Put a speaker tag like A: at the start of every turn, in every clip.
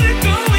A: let it go.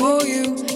A: for you.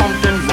A: Now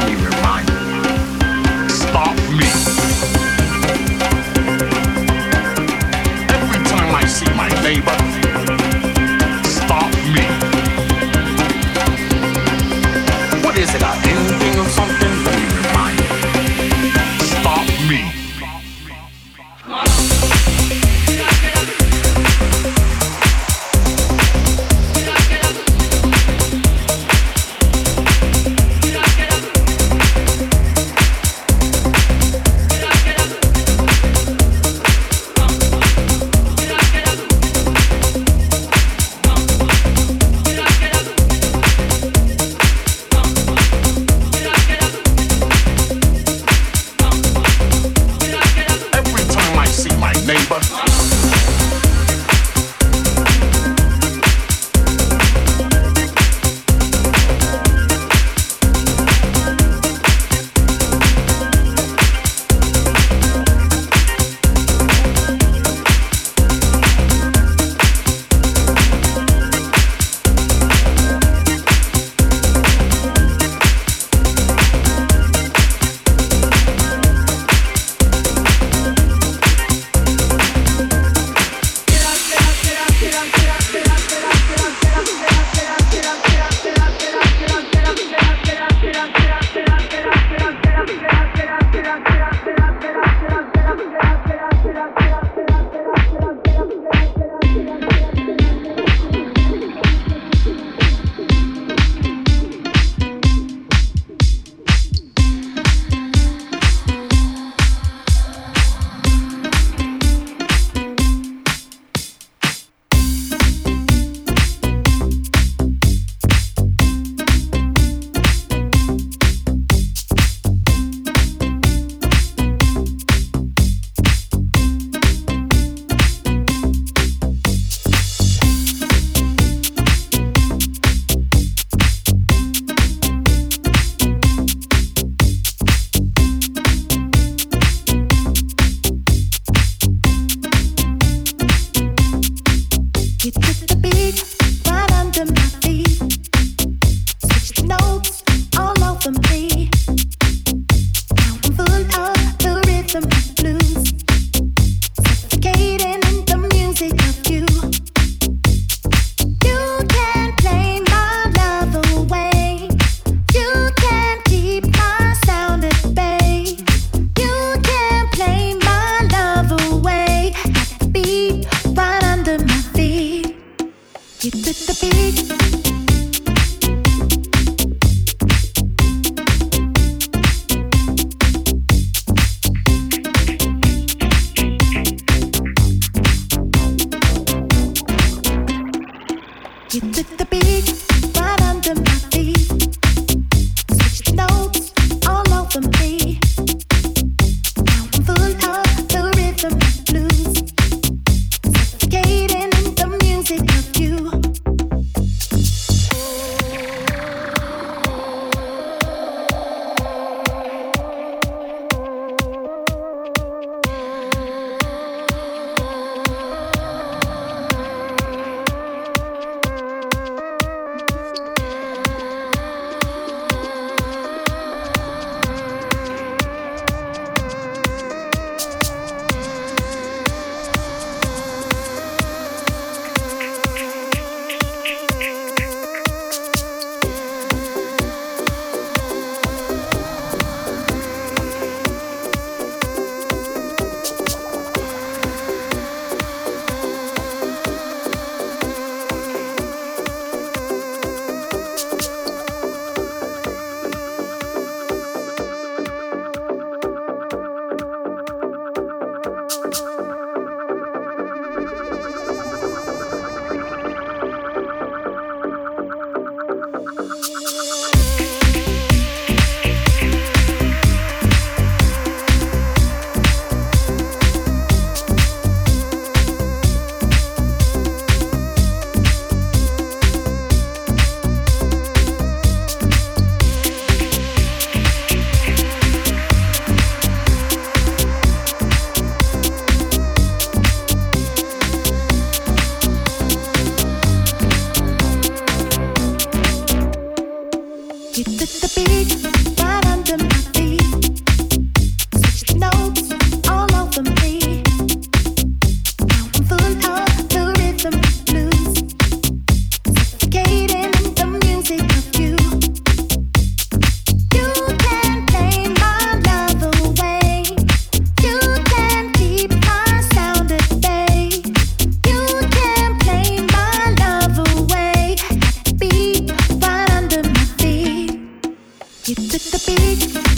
A: with the
B: beat.